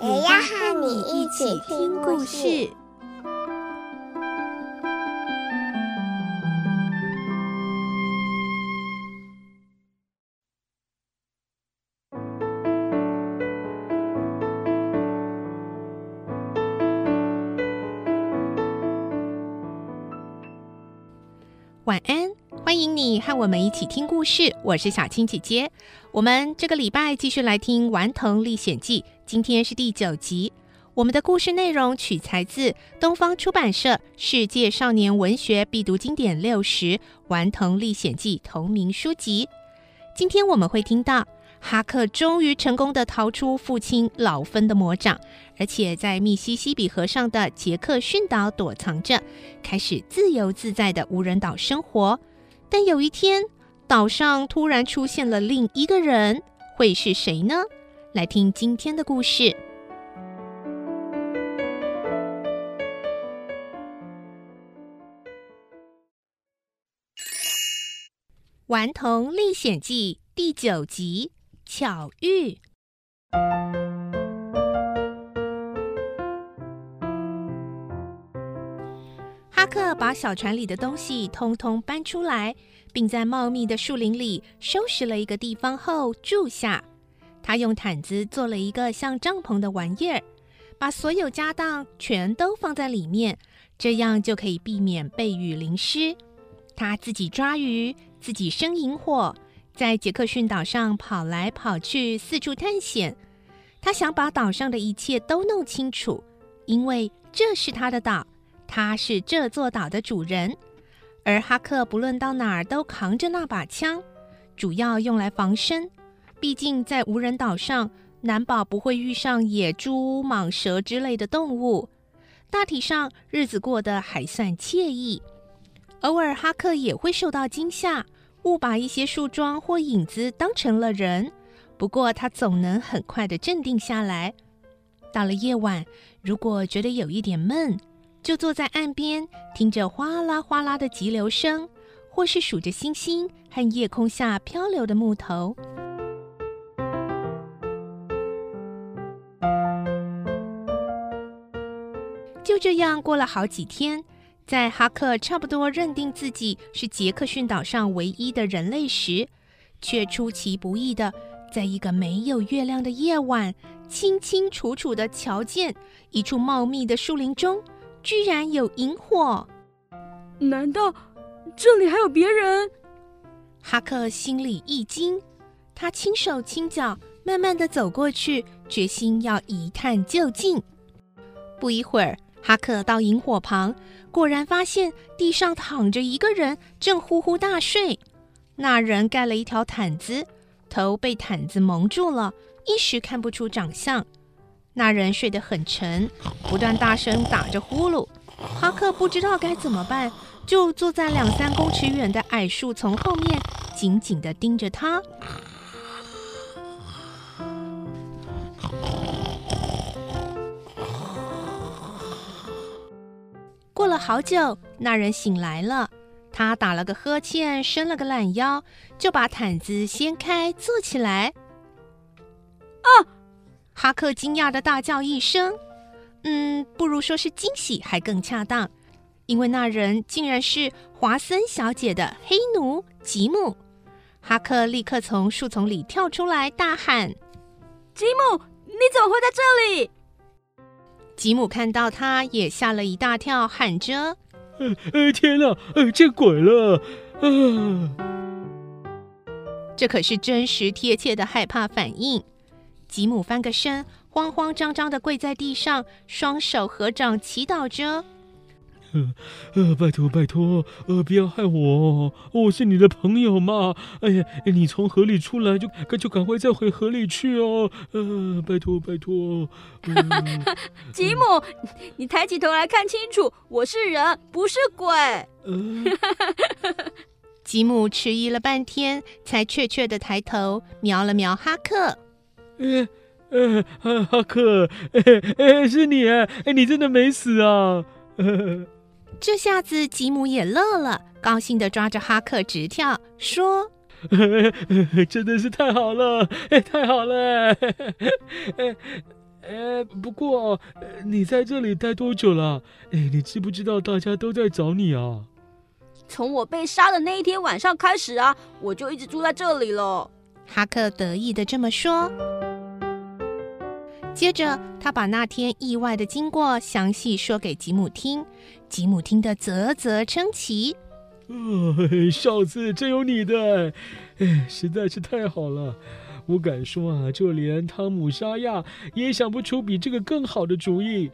也要和你一起听故事。晚安，欢迎你和我们一起听故事。我是小青姐姐。我们这个礼拜继续来听《顽童历险记》，今天是第九集。我们的故事内容取材自东方出版社《世界少年文学必读经典六十·顽童历险记》同名书籍。今天我们会听到。哈克终于成功的逃出父亲老芬的魔掌，而且在密西西比河上的杰克逊岛躲藏着，开始自由自在的无人岛生活。但有一天，岛上突然出现了另一个人，会是谁呢？来听今天的故事，《顽童历险记》第九集。巧遇，哈克把小船里的东西通通搬出来，并在茂密的树林里收拾了一个地方后住下。他用毯子做了一个像帐篷的玩意儿，把所有家当全都放在里面，这样就可以避免被雨淋湿。他自己抓鱼，自己生营火。在杰克逊岛上跑来跑去，四处探险。他想把岛上的一切都弄清楚，因为这是他的岛，他是这座岛的主人。而哈克不论到哪儿都扛着那把枪，主要用来防身。毕竟在无人岛上，难保不会遇上野猪、蟒蛇之类的动物。大体上日子过得还算惬意，偶尔哈克也会受到惊吓。误把一些树桩或影子当成了人，不过他总能很快地镇定下来。到了夜晚，如果觉得有一点闷，就坐在岸边，听着哗啦哗啦的急流声，或是数着星星和夜空下漂流的木头。就这样过了好几天。在哈克差不多认定自己是杰克逊岛上唯一的人类时，却出其不意的在一个没有月亮的夜晚，清清楚楚地瞧见一处茂密的树林中居然有萤火。难道这里还有别人？哈克心里一惊，他轻手轻脚，慢慢的走过去，决心要一探究竟。不一会儿，哈克到萤火旁。果然发现地上躺着一个人，正呼呼大睡。那人盖了一条毯子，头被毯子蒙住了，一时看不出长相。那人睡得很沉，不断大声打着呼噜。哈克不知道该怎么办，就坐在两三公尺远的矮树丛后面，紧紧地盯着他。过了好久，那人醒来了。他打了个呵欠，伸了个懒腰，就把毯子掀开，坐起来。啊！哈克惊讶的大叫一声。嗯，不如说是惊喜还更恰当，因为那人竟然是华森小姐的黑奴吉姆。哈克立刻从树丛里跳出来，大喊：“吉姆，你怎么会在这里？”吉姆看到他，也吓了一大跳，喊着：“呃呃，天哪，呃，见鬼了！”啊、呃，这可是真实贴切的害怕反应。吉姆翻个身，慌慌张张的跪在地上，双手合掌祈祷着：“呃呃，拜托拜托，呃，不要害我，我是你的朋友嘛。哎呀，你从河里出来就就赶快再回河里去哦。呃，拜托拜托。呃、吉姆，你抬起头来看清楚，我是人，不是鬼。呃、吉姆迟疑了半天，才怯怯的抬头瞄了瞄哈克。呃呃，哈克，哎哎，是你哎，你真的没死啊？这下子吉姆也乐了，高兴的抓着哈克直跳，说：“真的是太好了，太好了！哎哎，不过你在这里待多久了？哎，你知不知道大家都在找你啊？从我被杀的那一天晚上开始啊，我就一直住在这里了。”哈克得意的这么说。接着，他把那天意外的经过详细说给吉姆听，吉姆听得啧啧称奇。哦，小子，真有你的，哎，实在是太好了！我敢说啊，就连汤姆沙亚也想不出比这个更好的主意。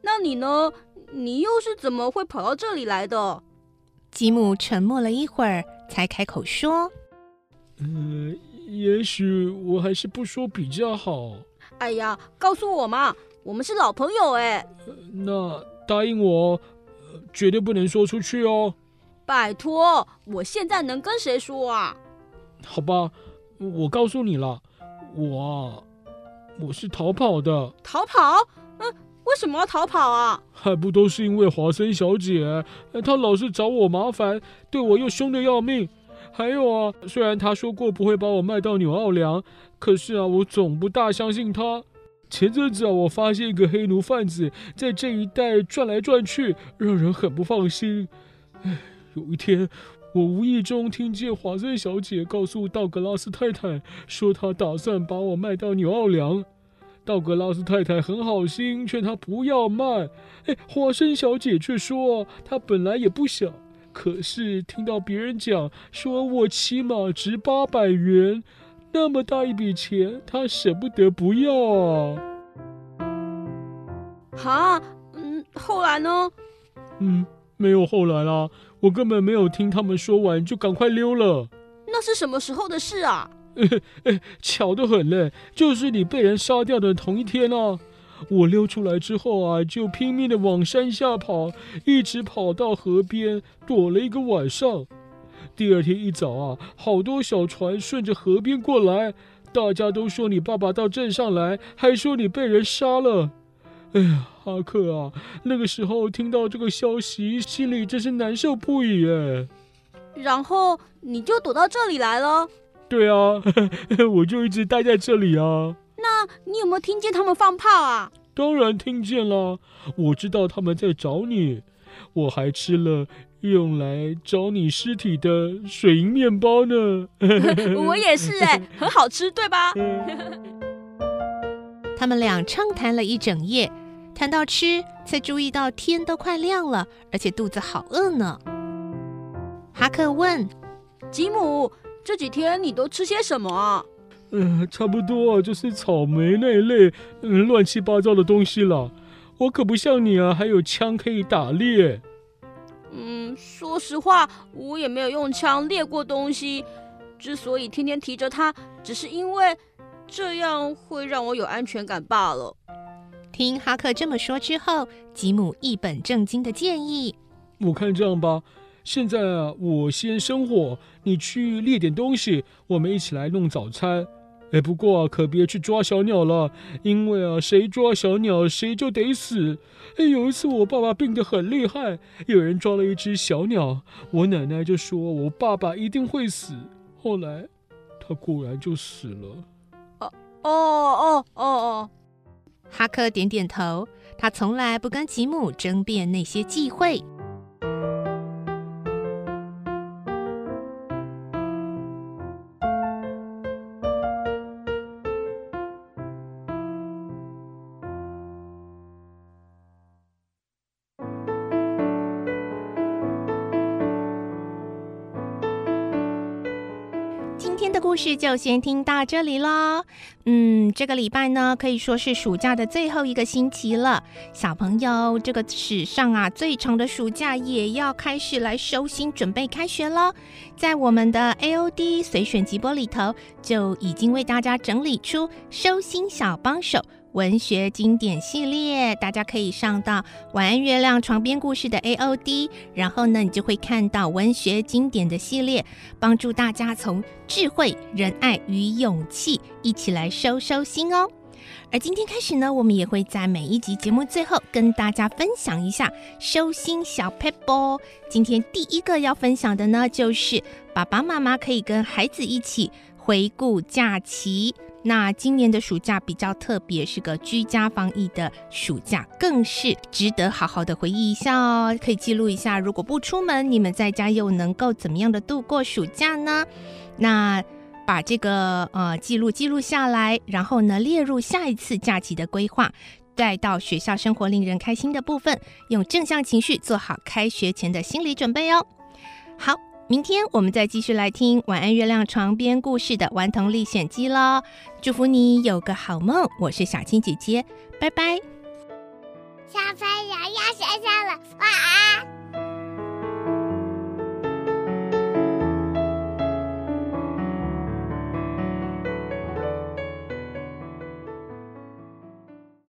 那你呢？你又是怎么会跑到这里来的？吉姆沉默了一会儿，才开口说：“嗯、呃，也许我还是不说比较好。”哎呀，告诉我嘛，我们是老朋友哎。那答应我，绝对不能说出去哦。拜托，我现在能跟谁说啊？好吧，我告诉你了，我我是逃跑的。逃跑？嗯，为什么要逃跑啊？还不都是因为华生小姐，她老是找我麻烦，对我又凶的要命。还有啊，虽然他说过不会把我卖到纽奥良，可是啊，我总不大相信他。前阵子啊，我发现一个黑奴贩子在这一带转来转去，让人很不放心。唉，有一天，我无意中听见华森小姐告诉道格拉斯太太，说她打算把我卖到纽奥良。道格拉斯太太很好心，劝她不要卖。哎，华森小姐却说她本来也不想。可是听到别人讲说，我起码值八百元，那么大一笔钱，他舍不得不要啊！哈，嗯，后来呢？嗯，没有后来啦，我根本没有听他们说完，就赶快溜了。那是什么时候的事啊？巧得很嘞，就是你被人杀掉的同一天啊。我溜出来之后啊，就拼命的往山下跑，一直跑到河边躲了一个晚上。第二天一早啊，好多小船顺着河边过来，大家都说你爸爸到镇上来，还说你被人杀了。哎呀，哈克啊，那个时候听到这个消息，心里真是难受不已哎。然后你就躲到这里来了？对啊，我就一直待在这里啊。那你有没有听见他们放炮啊？当然听见了，我知道他们在找你，我还吃了用来找你尸体的水银面包呢。我也是哎，很好吃，对吧？他们俩畅谈了一整夜，谈到吃，才注意到天都快亮了，而且肚子好饿呢。哈克问：“吉姆，这几天你都吃些什么啊？”嗯、呃，差不多就是草莓那一类，嗯，乱七八糟的东西了。我可不像你啊，还有枪可以打猎。嗯，说实话，我也没有用枪猎过东西。之所以天天提着它，只是因为这样会让我有安全感罢了。听哈克这么说之后，吉姆一本正经的建议：“我看这样吧。”现在啊，我先生火，你去猎点东西，我们一起来弄早餐。哎，不过啊，可别去抓小鸟了，因为啊，谁抓小鸟谁就得死。哎，有一次我爸爸病得很厉害，有人抓了一只小鸟，我奶奶就说我爸爸一定会死。后来，他果然就死了。哦哦哦哦哦，哈克点点头，他从来不跟吉姆争辩那些忌讳。的故事就先听到这里喽。嗯，这个礼拜呢，可以说是暑假的最后一个星期了。小朋友，这个史上啊最长的暑假也要开始来收心，准备开学了。在我们的 AOD 随选集播里头，就已经为大家整理出收心小帮手。文学经典系列，大家可以上到晚安月亮床边故事的 AOD，然后呢，你就会看到文学经典的系列，帮助大家从智慧、仁爱与勇气一起来收收心哦。而今天开始呢，我们也会在每一集节目最后跟大家分享一下收心小撇步。今天第一个要分享的呢，就是爸爸妈妈可以跟孩子一起回顾假期。那今年的暑假比较特别，是个居家防疫的暑假，更是值得好好的回忆一下哦。可以记录一下，如果不出门，你们在家又能够怎么样的度过暑假呢？那把这个呃记录记录下来，然后呢列入下一次假期的规划，带到学校生活令人开心的部分，用正向情绪做好开学前的心理准备哦。好。明天我们再继续来听晚安月亮床边故事的顽童历险记喽！祝福你有个好梦，我是小青姐姐，拜拜。小朋友要睡觉了，晚安。